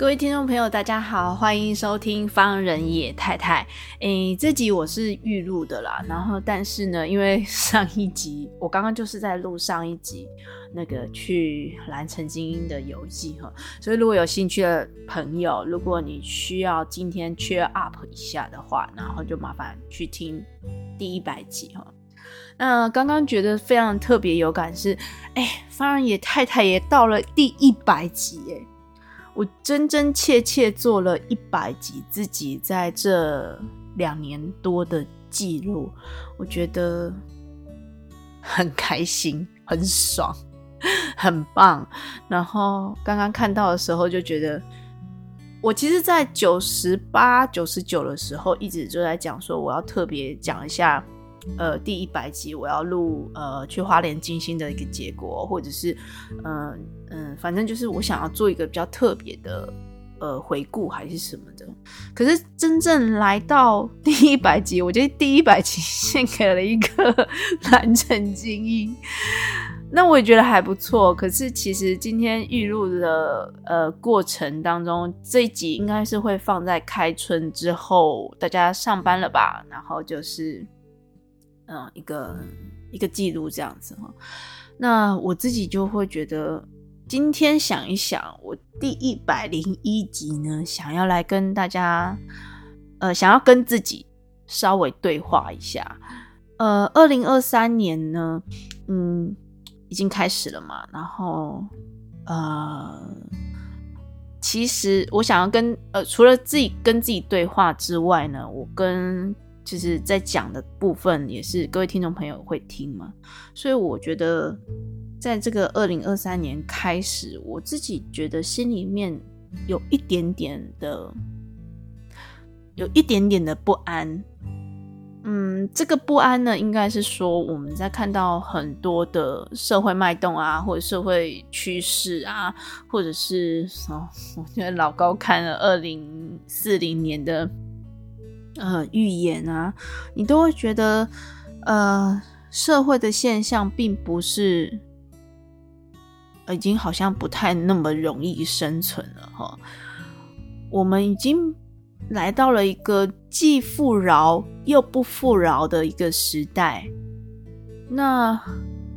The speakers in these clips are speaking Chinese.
各位听众朋友，大家好，欢迎收听方人野太太。诶，这集我是预录的啦，然后但是呢，因为上一集我刚刚就是在录上一集那个去蓝城精英的游记哈，所以如果有兴趣的朋友，如果你需要今天切 up 一下的话，然后就麻烦去听第一百集哈。那刚刚觉得非常特别有感是，哎，方人野太太也到了第一百集哎。我真真切切做了一百集自己在这两年多的记录，我觉得很开心、很爽、很棒。然后刚刚看到的时候就觉得，我其实，在九十八、九十九的时候，一直就在讲说，我要特别讲一下。呃，第一百集我要录呃去花莲金星的一个结果，或者是嗯嗯、反正就是我想要做一个比较特别的呃回顾还是什么的。可是真正来到第一百集，我觉得第一百集献给了一个 蓝城精英，那我也觉得还不错。可是其实今天预录的呃过程当中，这一集应该是会放在开春之后，大家上班了吧？然后就是。嗯，一个一个记录这样子哈，那我自己就会觉得，今天想一想，我第一百零一集呢，想要来跟大家，呃，想要跟自己稍微对话一下。呃，二零二三年呢，嗯，已经开始了嘛，然后呃，其实我想要跟呃，除了自己跟自己对话之外呢，我跟就是在讲的部分也是各位听众朋友会听嘛，所以我觉得在这个二零二三年开始，我自己觉得心里面有一点点的，有一点点的不安。嗯，这个不安呢，应该是说我们在看到很多的社会脉动啊，或者社会趋势啊，或者是哦，我觉得老高看了二零四零年的。呃，预言啊，你都会觉得，呃，社会的现象并不是，已经好像不太那么容易生存了哈。我们已经来到了一个既富饶又不富饶的一个时代。那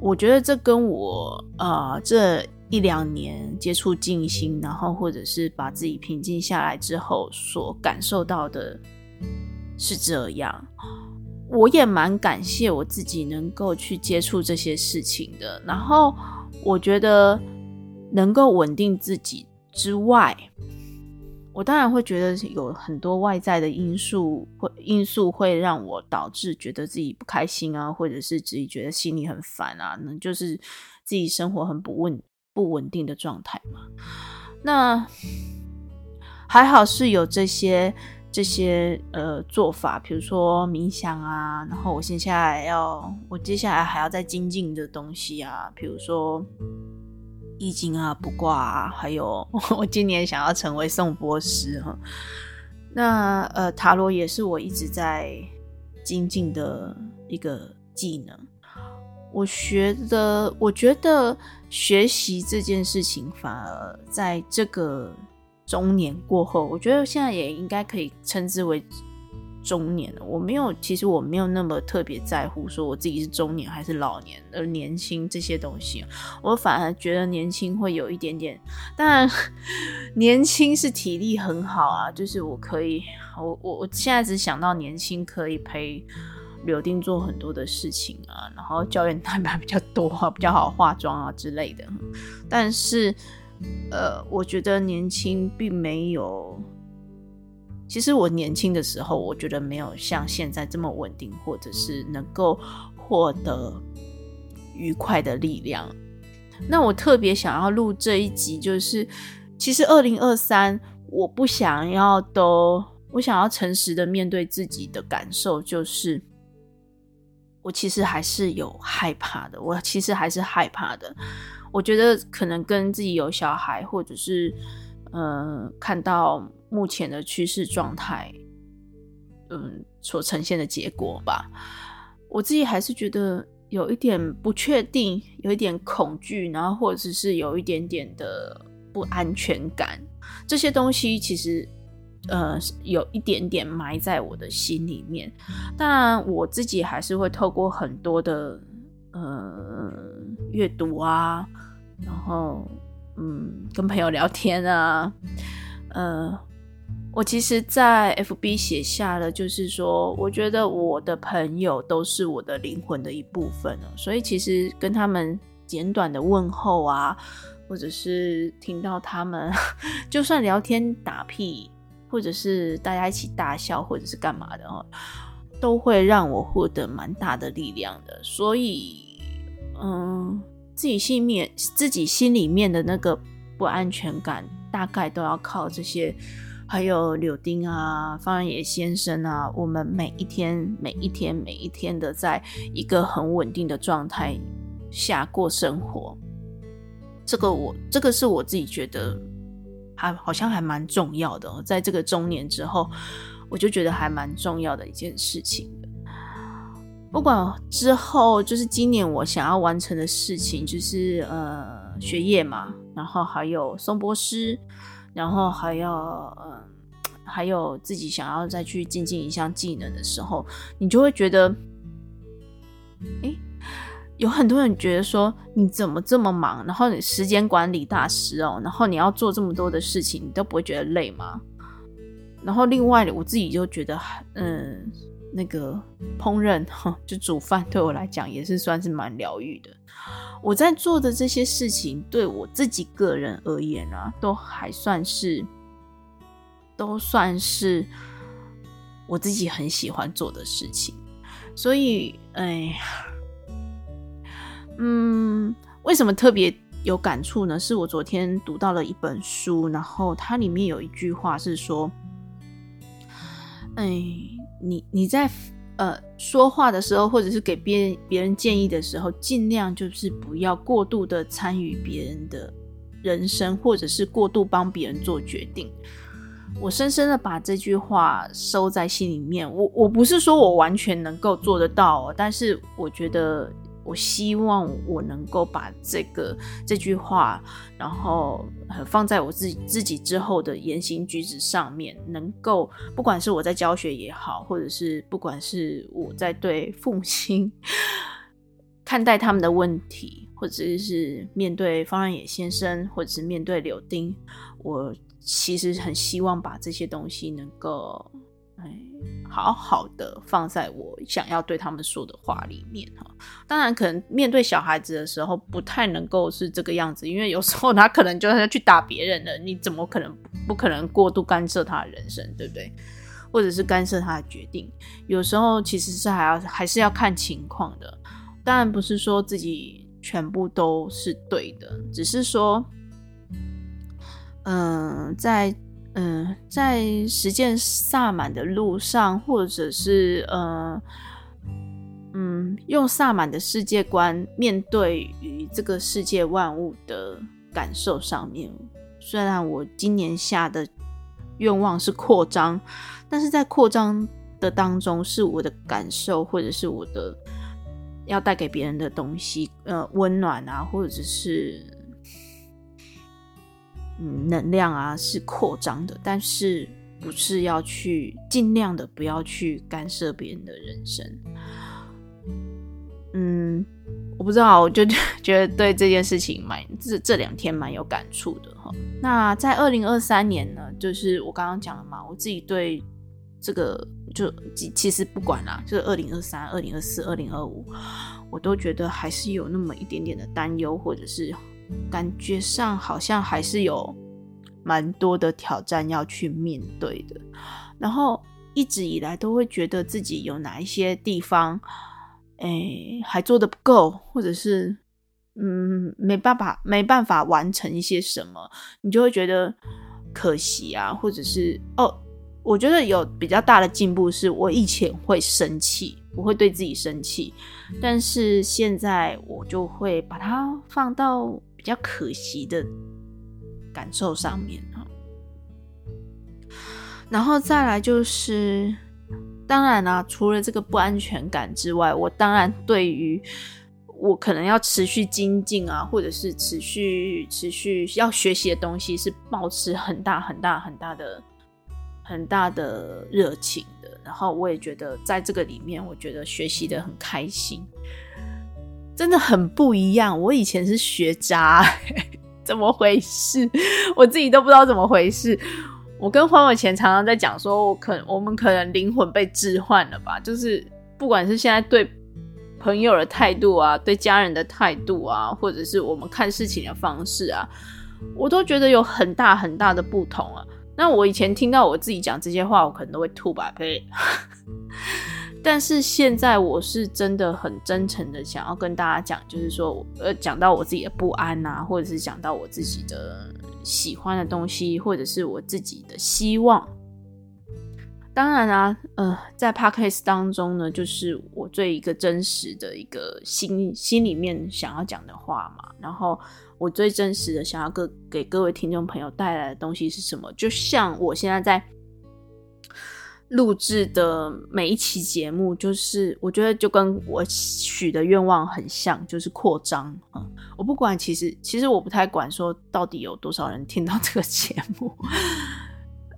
我觉得这跟我啊、这一两年接触静心，然后或者是把自己平静下来之后所感受到的。是这样，我也蛮感谢我自己能够去接触这些事情的。然后我觉得能够稳定自己之外，我当然会觉得有很多外在的因素会因素会让我导致觉得自己不开心啊，或者是自己觉得心里很烦啊，那就是自己生活很不稳不稳定的状态嘛。那还好是有这些。这些呃做法，比如说冥想啊，然后我接下来要，我接下来还要再精进的东西啊，比如说易经啊、卜卦啊，还有 我今年想要成为颂钵师哈。那呃塔罗也是我一直在精进的一个技能。我学的，我觉得学习这件事情，反而在这个。中年过后，我觉得现在也应该可以称之为中年了。我没有，其实我没有那么特别在乎说我自己是中年还是老年，而年轻这些东西，我反而觉得年轻会有一点点。当然，年轻是体力很好啊，就是我可以，我我我现在只想到年轻可以陪柳丁做很多的事情啊，然后胶原蛋白比较多，比较好化妆啊之类的。但是。呃，我觉得年轻并没有。其实我年轻的时候，我觉得没有像现在这么稳定，或者是能够获得愉快的力量。那我特别想要录这一集，就是其实二零二三，我不想要都，我想要诚实的面对自己的感受，就是我其实还是有害怕的，我其实还是害怕的。我觉得可能跟自己有小孩，或者是嗯、呃，看到目前的趋势状态，嗯，所呈现的结果吧。我自己还是觉得有一点不确定，有一点恐惧，然后或者是有一点点的不安全感。这些东西其实呃有一点点埋在我的心里面。当然，我自己还是会透过很多的。呃，阅读啊，然后嗯，跟朋友聊天啊，呃，我其实，在 FB 写下了，就是说，我觉得我的朋友都是我的灵魂的一部分了，所以其实跟他们简短的问候啊，或者是听到他们，就算聊天打屁，或者是大家一起大笑，或者是干嘛的哦。都会让我获得蛮大的力量的，所以，嗯，自己心面自己心里面的那个不安全感，大概都要靠这些，还有柳丁啊、方野先生啊，我们每一天、每一天、每一天的，在一个很稳定的状态下过生活，这个我，这个是我自己觉得还好像还蛮重要的，在这个中年之后。我就觉得还蛮重要的一件事情。不管之后就是今年我想要完成的事情，就是呃学业嘛，然后还有松波师，然后还要呃还有自己想要再去精进一项技能的时候，你就会觉得，诶，有很多人觉得说你怎么这么忙，然后你时间管理大师哦，然后你要做这么多的事情，你都不会觉得累吗？然后另外我自己就觉得，嗯，那个烹饪哈，就煮饭对我来讲也是算是蛮疗愈的。我在做的这些事情，对我自己个人而言啊，都还算是，都算是我自己很喜欢做的事情。所以，哎，嗯，为什么特别有感触呢？是我昨天读到了一本书，然后它里面有一句话是说。哎，你你在呃说话的时候，或者是给别人别人建议的时候，尽量就是不要过度的参与别人的人生，或者是过度帮别人做决定。我深深的把这句话收在心里面。我我不是说我完全能够做得到，但是我觉得。我希望我能够把这个这句话，然后放在我自己自己之后的言行举止上面，能够不管是我在教学也好，或者是不管是我在对父母亲看待他们的问题，或者是面对方仁野先生，或者是面对柳丁，我其实很希望把这些东西能够。哎，好好的放在我想要对他们说的话里面哈。当然，可能面对小孩子的时候不太能够是这个样子，因为有时候他可能就是去打别人的，你怎么可能不可能过度干涉他的人生，对不对？或者是干涉他的决定？有时候其实是还要还是要看情况的。当然不是说自己全部都是对的，只是说，嗯、在。嗯，在实践萨满的路上，或者是呃，嗯，用萨满的世界观面对于这个世界万物的感受上面，虽然我今年下的愿望是扩张，但是在扩张的当中，是我的感受，或者是我的要带给别人的东西，呃，温暖啊，或者是。嗯，能量啊是扩张的，但是不是要去尽量的不要去干涉别人的人生。嗯，我不知道，我就觉得对这件事情蛮这这两天蛮有感触的哈。那在二零二三年呢，就是我刚刚讲了嘛，我自己对这个就其实不管啦，就是二零二三、二零二四、二零二五，我都觉得还是有那么一点点的担忧，或者是。感觉上好像还是有蛮多的挑战要去面对的，然后一直以来都会觉得自己有哪一些地方，哎，还做得不够，或者是嗯，没办法，没办法完成一些什么，你就会觉得可惜啊，或者是哦，我觉得有比较大的进步是，我以前会生气，我会对自己生气，但是现在我就会把它放到比较可惜的感受上面哈。然后再来就是，当然啦、啊，除了这个不安全感之外，我当然对于。我可能要持续精进啊，或者是持续持续要学习的东西，是保持很大很大很大的很大的热情的。然后我也觉得在这个里面，我觉得学习得很开心，真的很不一样。我以前是学渣，怎么回事？我自己都不知道怎么回事。我跟黄伟前常常在讲说，我可我们可能灵魂被置换了吧？就是不管是现在对。朋友的态度啊，对家人的态度啊，或者是我们看事情的方式啊，我都觉得有很大很大的不同啊。那我以前听到我自己讲这些话，我可能都会吐吧，呸！但是现在我是真的很真诚的想要跟大家讲，就是说，呃，讲到我自己的不安啊，或者是讲到我自己的喜欢的东西，或者是我自己的希望。当然啊，呃，在 Podcast 当中呢，就是我最一个真实的一个心心里面想要讲的话嘛。然后我最真实的想要给给各位听众朋友带来的东西是什么？就像我现在在录制的每一期节目，就是我觉得就跟我许的愿望很像，就是扩张、我不管，其实其实我不太管说到底有多少人听到这个节目。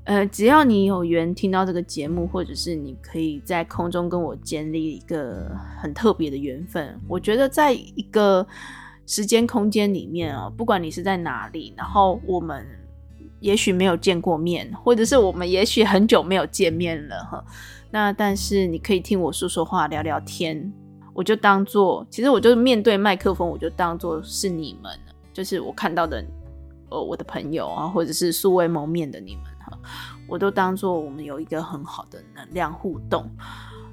呃，只要你有缘听到这个节目，或者是你可以在空中跟我建立一个很特别的缘分，我觉得在一个时间空间里面啊，不管你是在哪里，然后我们也许没有见过面，或者是我们也许很久没有见面了哈，那但是你可以听我说说话，聊聊天，我就当做，其实我就面对麦克风，我就当做是你们，就是我看到的，呃，我的朋友啊，或者是素未谋面的你们哈。我都当做我们有一个很好的能量互动，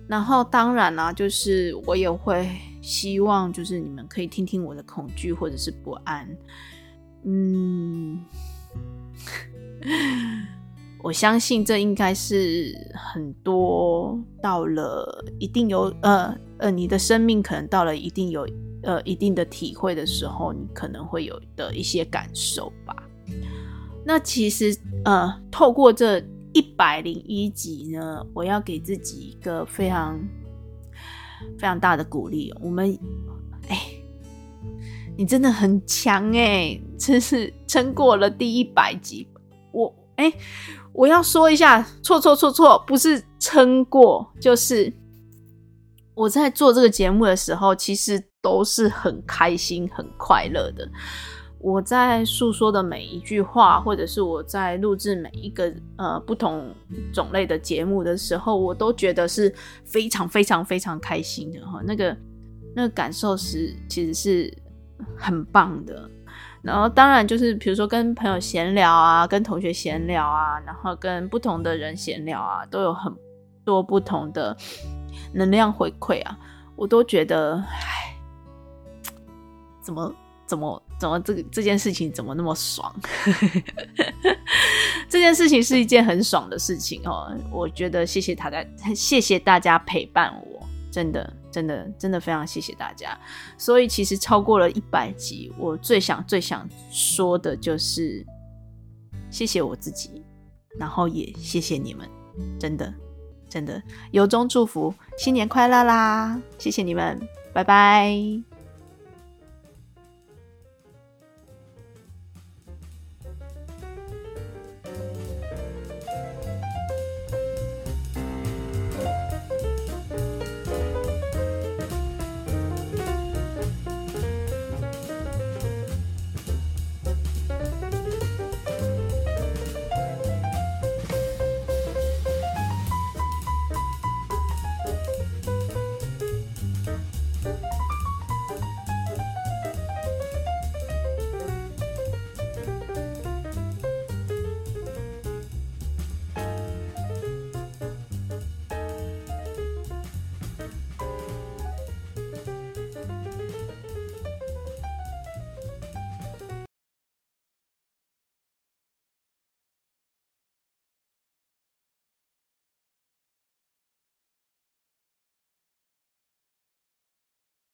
然后当然啦、就是我也会希望，就是你们可以听听我的恐惧或者是不安。嗯，我相信这应该是很多到了一定有呃呃，你的生命可能到了一定有呃一定的体会的时候，你可能会有的一些感受吧。那其实，呃，透过这一百零一集呢，我要给自己一个非常非常大的鼓励。我们，你真的很强哎，真是撑过了第一百集。我，哎，我要说一下，错错错错，不是撑过，就是我在做这个节目的时候，其实都是很开心、很快乐的。我在诉说的每一句话，或者是我在录制每一个呃不同种类的节目的时候，我都觉得是非常非常非常开心的哈。那个那个感受是其实是很棒的。然后当然就是比如说跟朋友闲聊啊，跟同学闲聊啊，然后跟不同的人闲聊啊，都有很多不同的能量回馈啊，我都觉得唉，怎么怎么。怎么这个这件事情怎么那么爽？这件事情是一件很爽的事情哦。我觉得谢谢大家，谢谢大家陪伴我，真的真的真的非常谢谢大家。所以其实超过了一百集，我最想最想说的就是谢谢我自己，然后也谢谢你们，真的真的由衷祝福，新年快乐啦！谢谢你们，拜拜。